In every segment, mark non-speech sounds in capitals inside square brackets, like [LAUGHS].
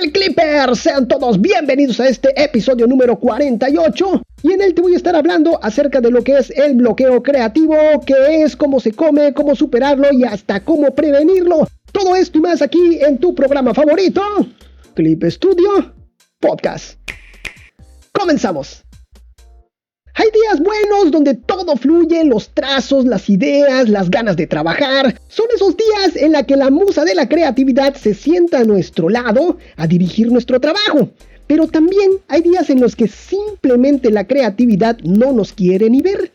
tal Clippers? Sean todos bienvenidos a este episodio número 48 y en él te voy a estar hablando acerca de lo que es el bloqueo creativo, qué es, cómo se come, cómo superarlo y hasta cómo prevenirlo. Todo esto y más aquí en tu programa favorito, Clip Studio Podcast. Comenzamos. Hay días buenos donde todo fluye, los trazos, las ideas, las ganas de trabajar. Son esos días en la que la musa de la creatividad se sienta a nuestro lado a dirigir nuestro trabajo. Pero también hay días en los que simplemente la creatividad no nos quiere ni ver.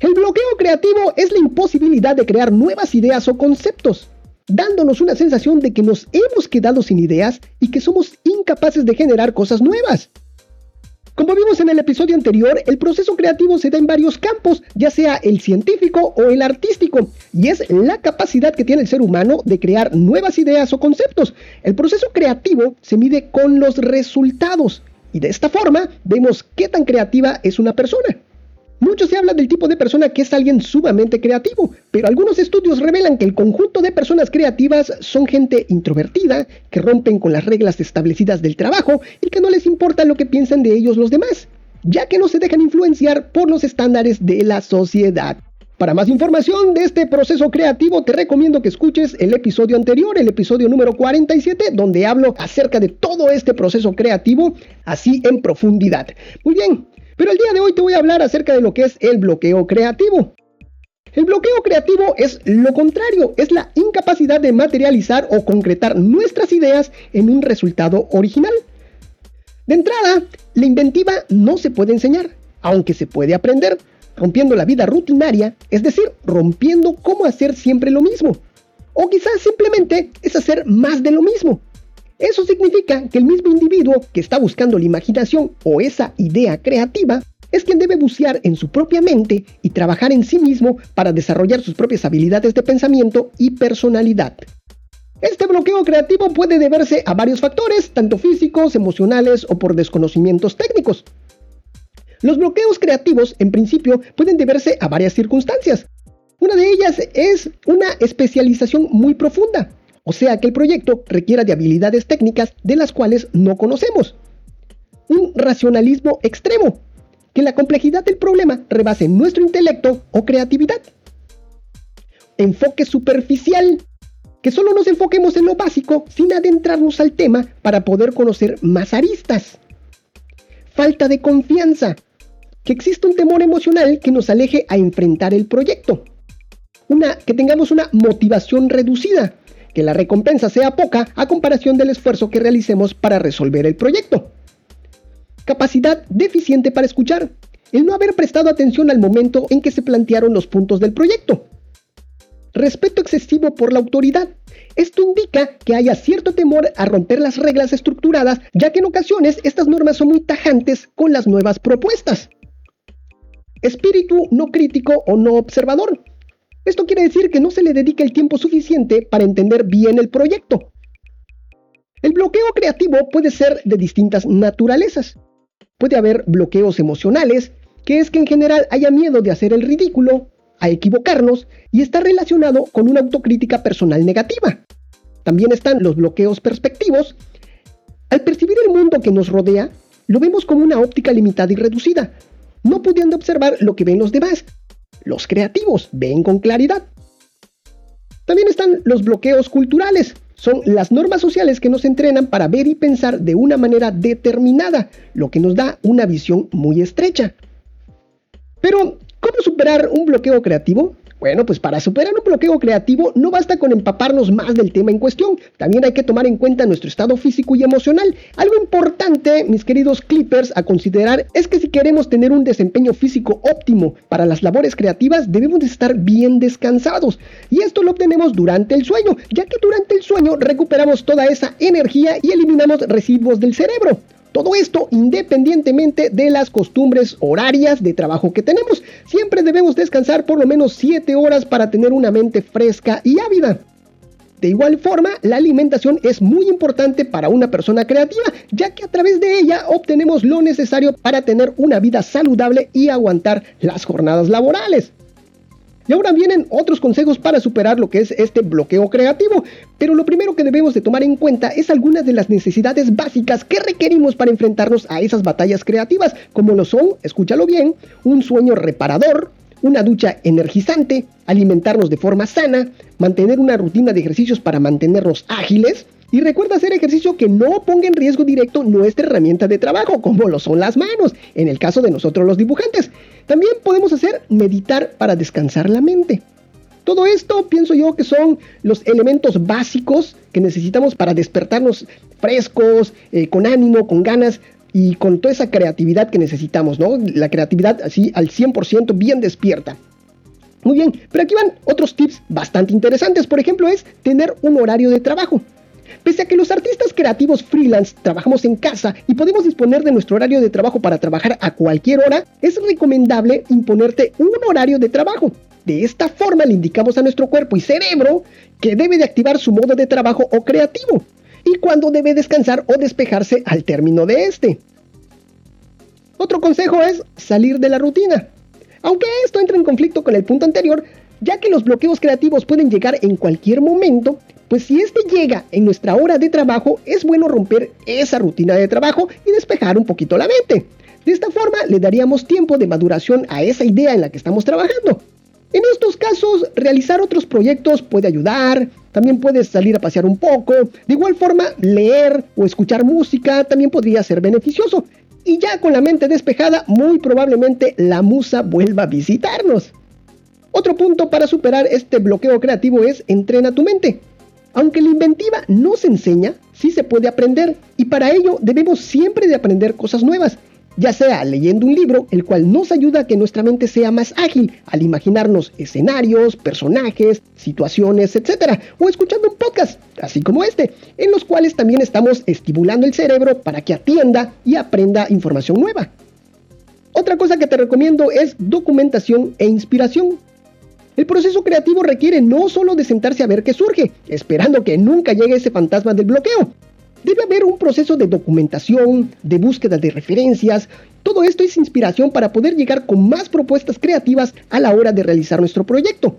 El bloqueo creativo es la imposibilidad de crear nuevas ideas o conceptos, dándonos una sensación de que nos hemos quedado sin ideas y que somos incapaces de generar cosas nuevas. Como vimos en el episodio anterior, el proceso creativo se da en varios campos, ya sea el científico o el artístico, y es la capacidad que tiene el ser humano de crear nuevas ideas o conceptos. El proceso creativo se mide con los resultados, y de esta forma vemos qué tan creativa es una persona. Mucho se habla del tipo de persona que es alguien sumamente creativo, pero algunos estudios revelan que el conjunto de personas creativas son gente introvertida, que rompen con las reglas establecidas del trabajo y que no les importa lo que piensan de ellos los demás, ya que no se dejan influenciar por los estándares de la sociedad. Para más información de este proceso creativo, te recomiendo que escuches el episodio anterior, el episodio número 47, donde hablo acerca de todo este proceso creativo, así en profundidad. Muy bien, pero el día de hoy te voy a hablar acerca de lo que es el bloqueo creativo. El bloqueo creativo es lo contrario, es la incapacidad de materializar o concretar nuestras ideas en un resultado original. De entrada, la inventiva no se puede enseñar, aunque se puede aprender, rompiendo la vida rutinaria, es decir, rompiendo cómo hacer siempre lo mismo. O quizás simplemente es hacer más de lo mismo. Eso significa que el mismo individuo que está buscando la imaginación o esa idea creativa es quien debe bucear en su propia mente y trabajar en sí mismo para desarrollar sus propias habilidades de pensamiento y personalidad. Este bloqueo creativo puede deberse a varios factores, tanto físicos, emocionales o por desconocimientos técnicos. Los bloqueos creativos, en principio, pueden deberse a varias circunstancias. Una de ellas es una especialización muy profunda, o sea que el proyecto requiera de habilidades técnicas de las cuales no conocemos. Un racionalismo extremo, que la complejidad del problema rebase nuestro intelecto o creatividad. Enfoque superficial, que solo nos enfoquemos en lo básico sin adentrarnos al tema para poder conocer más aristas. Falta de confianza, que existe un temor emocional que nos aleje a enfrentar el proyecto. Una, que tengamos una motivación reducida, que la recompensa sea poca a comparación del esfuerzo que realicemos para resolver el proyecto. Capacidad deficiente para escuchar. El no haber prestado atención al momento en que se plantearon los puntos del proyecto. Respeto excesivo por la autoridad. Esto indica que haya cierto temor a romper las reglas estructuradas, ya que en ocasiones estas normas son muy tajantes con las nuevas propuestas. Espíritu no crítico o no observador. Esto quiere decir que no se le dedica el tiempo suficiente para entender bien el proyecto. El bloqueo creativo puede ser de distintas naturalezas. Puede haber bloqueos emocionales, que es que en general haya miedo de hacer el ridículo, a equivocarnos, y está relacionado con una autocrítica personal negativa. También están los bloqueos perspectivos. Al percibir el mundo que nos rodea, lo vemos como una óptica limitada y reducida, no pudiendo observar lo que ven los demás, los creativos ven con claridad. También están los bloqueos culturales. Son las normas sociales que nos entrenan para ver y pensar de una manera determinada, lo que nos da una visión muy estrecha. Pero, ¿cómo superar un bloqueo creativo? Bueno, pues para superar un bloqueo creativo no basta con empaparnos más del tema en cuestión, también hay que tomar en cuenta nuestro estado físico y emocional. Algo importante, mis queridos clippers, a considerar es que si queremos tener un desempeño físico óptimo para las labores creativas, debemos de estar bien descansados. Y esto lo obtenemos durante el sueño, ya que durante el sueño recuperamos toda esa energía y eliminamos residuos del cerebro. Todo esto independientemente de las costumbres horarias de trabajo que tenemos. Siempre debemos descansar por lo menos 7 horas para tener una mente fresca y ávida. De igual forma, la alimentación es muy importante para una persona creativa, ya que a través de ella obtenemos lo necesario para tener una vida saludable y aguantar las jornadas laborales. Y ahora vienen otros consejos para superar lo que es este bloqueo creativo, pero lo primero que debemos de tomar en cuenta es algunas de las necesidades básicas que requerimos para enfrentarnos a esas batallas creativas, como lo son, escúchalo bien, un sueño reparador, una ducha energizante, alimentarnos de forma sana, mantener una rutina de ejercicios para mantenernos ágiles, y recuerda hacer ejercicio que no ponga en riesgo directo nuestra herramienta de trabajo, como lo son las manos, en el caso de nosotros los dibujantes. También podemos hacer meditar para descansar la mente. Todo esto pienso yo que son los elementos básicos que necesitamos para despertarnos frescos, eh, con ánimo, con ganas y con toda esa creatividad que necesitamos, ¿no? La creatividad así al 100% bien despierta. Muy bien, pero aquí van otros tips bastante interesantes. Por ejemplo, es tener un horario de trabajo. Pese a que los artistas creativos freelance trabajamos en casa y podemos disponer de nuestro horario de trabajo para trabajar a cualquier hora, es recomendable imponerte un horario de trabajo. De esta forma le indicamos a nuestro cuerpo y cerebro que debe de activar su modo de trabajo o creativo y cuándo debe descansar o despejarse al término de este. Otro consejo es salir de la rutina. Aunque esto entra en conflicto con el punto anterior, ya que los bloqueos creativos pueden llegar en cualquier momento, pues si este llega en nuestra hora de trabajo, es bueno romper esa rutina de trabajo y despejar un poquito la mente. De esta forma le daríamos tiempo de maduración a esa idea en la que estamos trabajando. En estos casos, realizar otros proyectos puede ayudar, también puedes salir a pasear un poco, de igual forma, leer o escuchar música también podría ser beneficioso. Y ya con la mente despejada, muy probablemente la musa vuelva a visitarnos. Otro punto para superar este bloqueo creativo es entrena tu mente. Aunque la inventiva no se enseña, sí se puede aprender y para ello debemos siempre de aprender cosas nuevas, ya sea leyendo un libro, el cual nos ayuda a que nuestra mente sea más ágil al imaginarnos escenarios, personajes, situaciones, etc. O escuchando un podcast, así como este, en los cuales también estamos estimulando el cerebro para que atienda y aprenda información nueva. Otra cosa que te recomiendo es documentación e inspiración. El proceso creativo requiere no solo de sentarse a ver qué surge, esperando que nunca llegue ese fantasma del bloqueo. Debe haber un proceso de documentación, de búsqueda de referencias. Todo esto es inspiración para poder llegar con más propuestas creativas a la hora de realizar nuestro proyecto.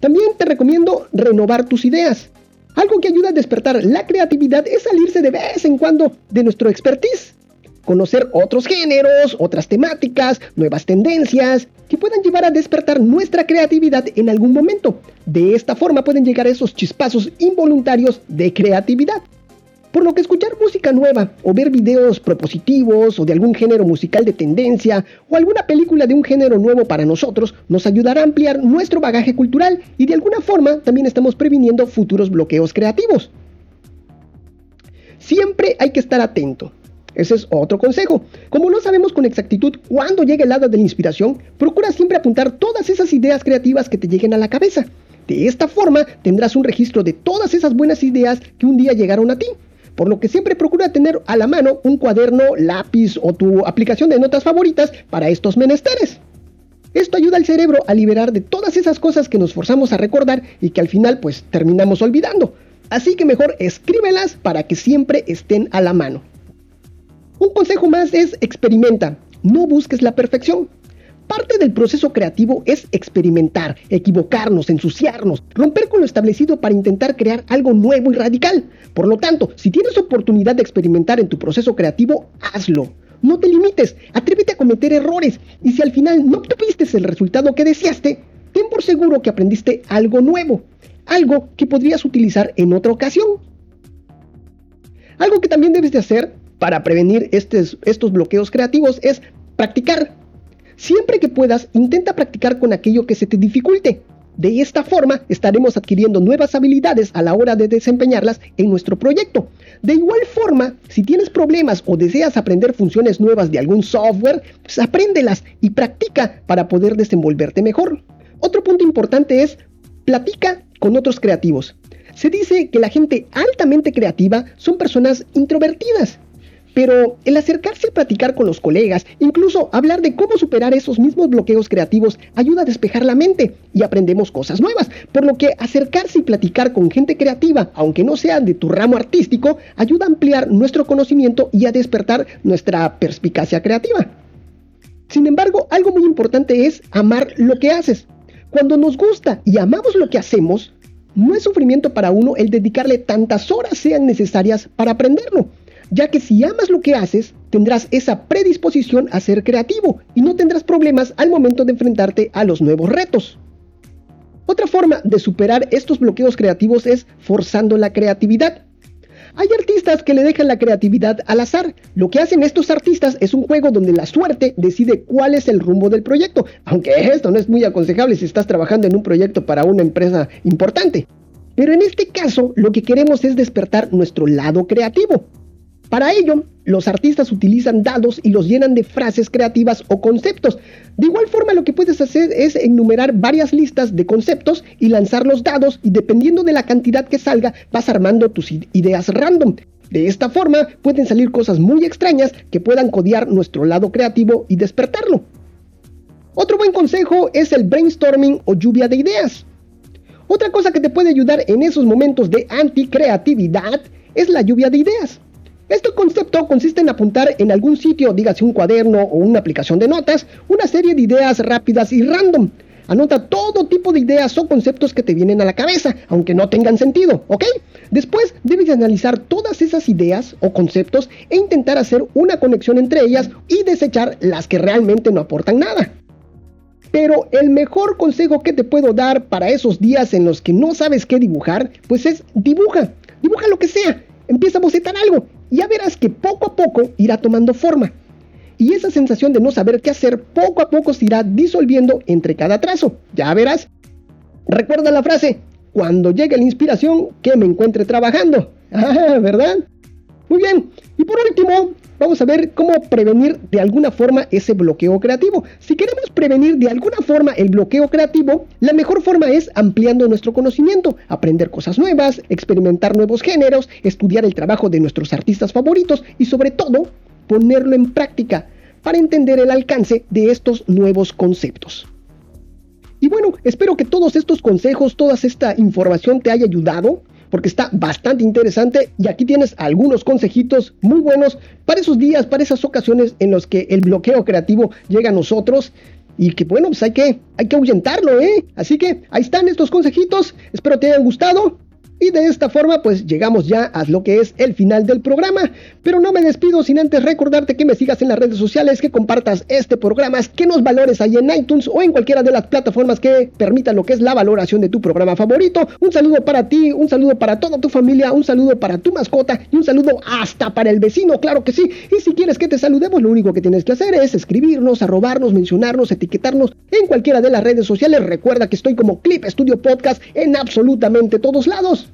También te recomiendo renovar tus ideas. Algo que ayuda a despertar la creatividad es salirse de vez en cuando de nuestro expertise conocer otros géneros, otras temáticas, nuevas tendencias, que puedan llevar a despertar nuestra creatividad en algún momento. De esta forma pueden llegar esos chispazos involuntarios de creatividad. Por lo que escuchar música nueva o ver videos propositivos o de algún género musical de tendencia o alguna película de un género nuevo para nosotros nos ayudará a ampliar nuestro bagaje cultural y de alguna forma también estamos previniendo futuros bloqueos creativos. Siempre hay que estar atento. Ese es otro consejo. Como no sabemos con exactitud cuándo llega el hada de la inspiración, procura siempre apuntar todas esas ideas creativas que te lleguen a la cabeza. De esta forma tendrás un registro de todas esas buenas ideas que un día llegaron a ti. Por lo que siempre procura tener a la mano un cuaderno, lápiz o tu aplicación de notas favoritas para estos menesteres. Esto ayuda al cerebro a liberar de todas esas cosas que nos forzamos a recordar y que al final pues terminamos olvidando. Así que mejor escríbelas para que siempre estén a la mano. Un consejo más es experimenta, no busques la perfección. Parte del proceso creativo es experimentar, equivocarnos, ensuciarnos, romper con lo establecido para intentar crear algo nuevo y radical. Por lo tanto, si tienes oportunidad de experimentar en tu proceso creativo, hazlo. No te limites, atrévete a cometer errores y si al final no obtuviste el resultado que deseaste, ten por seguro que aprendiste algo nuevo, algo que podrías utilizar en otra ocasión. Algo que también debes de hacer para prevenir estos, bloqueos creativos es practicar. Siempre que puedas, intenta practicar con aquello que se te dificulte. De esta forma estaremos adquiriendo nuevas habilidades a la hora de desempeñarlas en nuestro proyecto. De igual forma, si tienes problemas o deseas aprender funciones nuevas de algún software, pues apréndelas y practica para poder desenvolverte mejor. Otro punto importante es platica con otros creativos. Se dice que la gente altamente creativa son personas introvertidas pero el acercarse y platicar con los colegas, incluso hablar de cómo superar esos mismos bloqueos creativos, ayuda a despejar la mente y aprendemos cosas nuevas. Por lo que acercarse y platicar con gente creativa, aunque no sea de tu ramo artístico, ayuda a ampliar nuestro conocimiento y a despertar nuestra perspicacia creativa. Sin embargo, algo muy importante es amar lo que haces. Cuando nos gusta y amamos lo que hacemos, no es sufrimiento para uno el dedicarle tantas horas sean necesarias para aprenderlo, ya que si amas lo que haces, tendrás esa predisposición a ser creativo y no tendrás problemas al momento de enfrentarte a los nuevos retos. Otra forma de superar estos bloqueos creativos es forzando la creatividad. Hay artistas que le dejan la creatividad al azar. Lo que hacen estos artistas es un juego donde la suerte decide cuál es el rumbo del proyecto, aunque esto no es muy aconsejable si estás trabajando en un proyecto para una empresa importante. Pero en este caso, lo que queremos es despertar nuestro lado creativo. Para ello, los artistas utilizan dados y los llenan de frases creativas o conceptos. De igual forma, lo que puedes hacer es enumerar varias listas de conceptos y lanzar los dados y dependiendo de la cantidad que salga, vas armando tus ideas random. De esta forma pueden salir cosas muy extrañas que puedan codiar nuestro lado creativo y despertarlo. Otro buen consejo es el brainstorming o lluvia de ideas. Otra cosa que te puede ayudar en esos momentos de anticreatividad es la lluvia de ideas. Este concepto consiste en apuntar en algún sitio, dígase un cuaderno o una aplicación de notas, una serie de ideas rápidas y random. Anota todo tipo de ideas o conceptos que te vienen a la cabeza, aunque no tengan sentido, ¿ok? Después debes analizar todas esas ideas o conceptos e intentar hacer una conexión entre ellas y desechar las que realmente no aportan nada. Pero el mejor consejo que te puedo dar para esos días en los que no sabes qué dibujar, pues es dibuja, dibuja lo que sea, empieza a bocetar algo ya verás que poco a poco irá tomando forma. Y esa sensación de no saber qué hacer poco a poco se irá disolviendo entre cada trazo. Ya verás. Recuerda la frase, cuando llegue la inspiración, que me encuentre trabajando. [LAUGHS] Ah, ¿verdad? Muy bien. Y por último, vamos a ver cómo prevenir de alguna forma ese bloqueo creativo. Si queremos prevenir de alguna forma el bloqueo creativo, la mejor forma es ampliando nuestro conocimiento, aprender cosas nuevas, experimentar nuevos géneros, estudiar el trabajo de nuestros artistas favoritos y sobre todo ponerlo en práctica para entender el alcance de estos nuevos conceptos. Y bueno, espero que todos estos consejos, toda esta información te haya ayudado porque está bastante interesante. Y aquí tienes algunos consejitos muy buenos para esos días, para esas ocasiones en los que el bloqueo creativo llega a nosotros. Y que bueno, pues hay que, hay que ahuyentarlo, ¿eh? Así que ahí están estos consejitos, espero te hayan gustado y de esta forma pues llegamos ya a lo que es el final del programa. Pero no me despido sin antes recordarte que me sigas en las redes sociales, que compartas este programa, que nos valores ahí en iTunes o en cualquiera de las plataformas que permitan lo que es la valoración de tu programa favorito. Un saludo para ti, un saludo para toda tu familia, un saludo para tu mascota y un saludo hasta para el vecino, claro que sí. Y si quieres que te saludemos, lo único que tienes que hacer es escribirnos, arrobarnos, mencionarnos, etiquetarnos en cualquiera de las redes sociales. Recuerda que estoy como Clip Studio Podcast en absolutamente todos lados.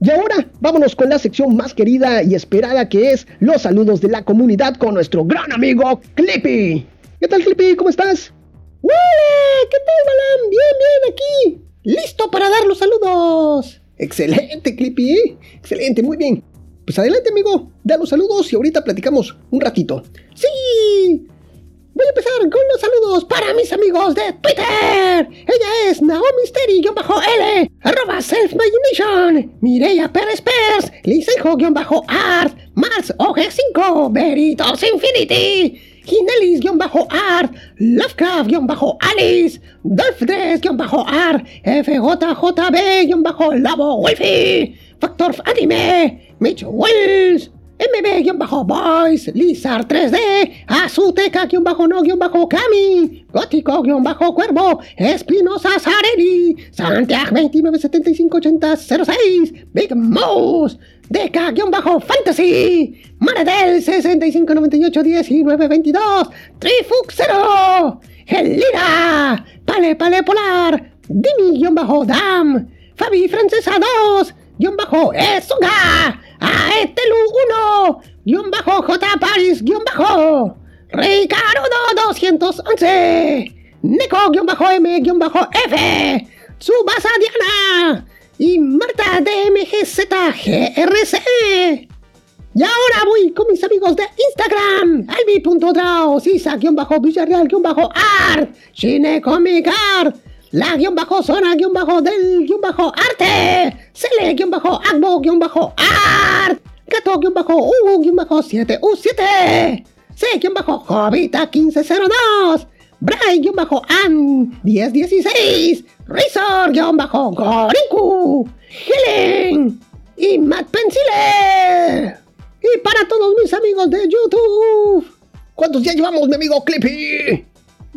Y ahora vámonos con la sección más querida y esperada que es los saludos de la comunidad con nuestro gran amigo Clippy. ¿Qué tal Clippy? ¿Cómo estás? ¡Hola! ¿Qué tal, Balam? Bien, bien, aquí. Listo para dar los saludos. Excelente, Clippy. Excelente, muy bien. Pues adelante, amigo. Da los saludos y ahorita platicamos un ratito. ¡Sí! Voy a empezar con los saludos para mis amigos de Twitter. Ella es Naomi Steri-L, arroba Self-Imagination, Mireia Pérez Pers, Lisenjo-Art, Mars OG5, Veritos Infinity, Ginelis-Art, Lovecraft-Alice, Dolph3-Art, FJJB-Labo Wolfie, Factor Anime, Mitch Wells, MB-Boys, Lizard 3D, Azuteca-No-Kami, Gótico-Cuervo, Espinosa Sarelli, Santiago 29758006, Big Mouse, Deca-Fantasy, Maradel 65981922, Trifuxero, Gelira, Pale Pale Polar, Dimi-Dam, Fabi Francesa 2, guion bajo Esuga, Aetelu 1, guion bajo J. Paris, guion bajo. Ricardo 211, Neko guion bajo M guion bajo F, Tsubasa Diana. Y Marta DMGZGRC. Y ahora voy con mis amigos de Instagram, albi.drao, Sisa-Villarreal-Art, Shine Comic Art, la guion bajo zona guion bajo del guion bajo arte, cele guion bajo agbo guion bajo art, gato guion bajo u guion bajo 7 u 7, C-Jovita1502, Brian-An1016, Razor-Gorinku, Helen y Matt Pencile. Y para todos mis amigos de YouTube. ¿Cuántos ya llevamos, mi amigo Clippy?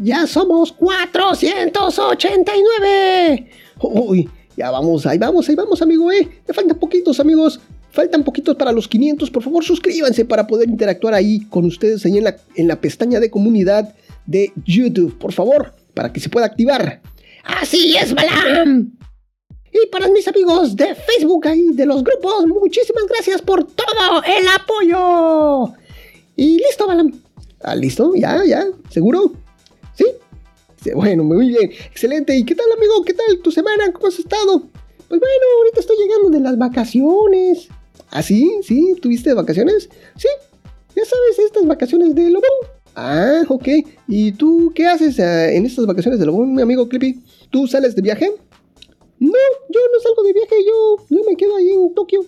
Ya somos 489. Uy, ya vamos, ahí vamos, ahí vamos, amigo, eh. Me faltan poquitos, amigos. Faltan poquitos para los 500. Por favor, suscríbanse para poder interactuar ahí con ustedes ahí en la, en la pestaña de comunidad de YouTube. Por favor, para que se pueda activar. Así es, Balam. Y para mis amigos de Facebook ahí, de los grupos, muchísimas gracias por todo el apoyo. Y listo, Balam. Ah, listo, ya, ya, seguro. Bueno, muy bien, excelente. ¿Y qué tal, amigo? ¿Qué tal tu semana? ¿Cómo has estado? Pues bueno, ahorita estoy llegando de las vacaciones. ¿Ah, sí? ¿Sí? ¿Tuviste vacaciones? Sí, ya sabes, estas vacaciones de Lobón. Ah, ok. ¿Y tú qué haces eh, en estas vacaciones de Lobón, mi amigo Clippy? ¿Tú sales de viaje? No, yo no salgo de viaje, yo, yo me quedo ahí en Tokio.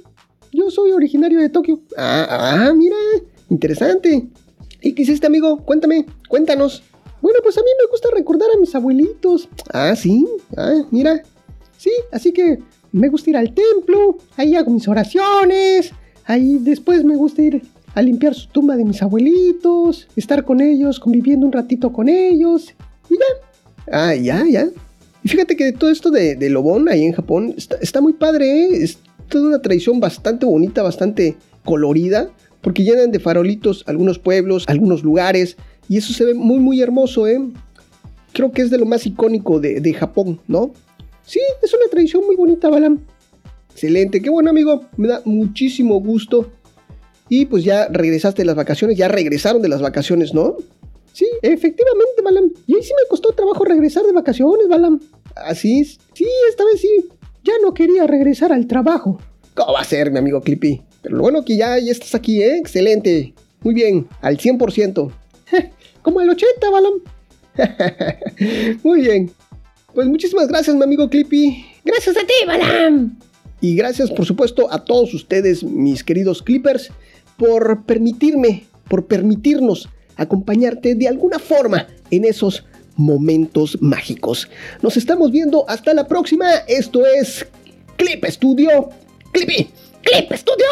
Yo soy originario de Tokio. Ah, ah, mira, interesante. ¿Y qué hiciste, amigo? Cuéntame, cuéntanos. Bueno, pues a mí me gusta recordar a mis abuelitos. Ah, sí, ah, mira. Sí, así que me gusta ir al templo, ahí hago mis oraciones, ahí después me gusta ir a limpiar su tumba de mis abuelitos, estar con ellos, conviviendo un ratito con ellos, y ya. Ah, ya, ya. Y fíjate que todo esto de, de Lobón ahí en Japón está, muy padre, ¿eh? es toda una tradición bastante bonita, bastante colorida, porque llenan de farolitos algunos pueblos, algunos lugares, y eso se ve muy, muy hermoso, ¿eh? Creo que es de lo más icónico de, de Japón, ¿no? Sí, es una tradición muy bonita, Balam. Excelente, qué bueno amigo, me da muchísimo gusto. Y pues ya regresaste de las vacaciones, ya regresaron de las vacaciones, ¿no? Sí, efectivamente, Balam. Y ahí sí me costó trabajo regresar de vacaciones, Balam. ¿Así es? Sí, esta vez sí. Ya no quería regresar al trabajo. ¿Cómo va a ser, mi amigo Clippy? Pero lo bueno que ya, ya estás aquí, ¿eh? Excelente. Muy bien, al 100%. [LAUGHS] Como al 80, Balam. Muy bien. Pues muchísimas gracias, mi amigo Clippy. Gracias a ti, Balam. Y gracias, por supuesto, a todos ustedes, mis queridos Clippers, por permitirme, por permitirnos acompañarte de alguna forma en esos momentos mágicos. Nos estamos viendo hasta la próxima. Esto es Clip Studio. Clippy. Clip Studio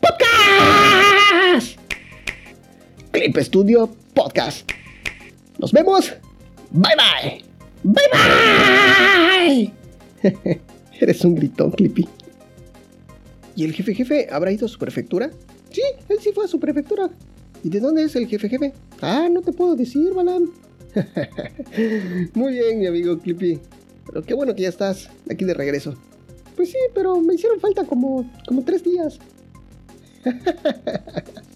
Podcast. Clip Studio Podcast. Nos vemos. Bye bye. Bye bye. [LAUGHS] Eres un gritón, Clippy. ¿Y el jefe jefe habrá ido a su prefectura? Sí, él sí fue a su prefectura. ¿Y de dónde es el jefe jefe? Ah, no te puedo decir, Balam. [LAUGHS] Muy bien, mi amigo Clippy. Pero qué bueno que ya estás aquí de regreso. Pues sí, pero me hicieron falta como, como tres días. [LAUGHS]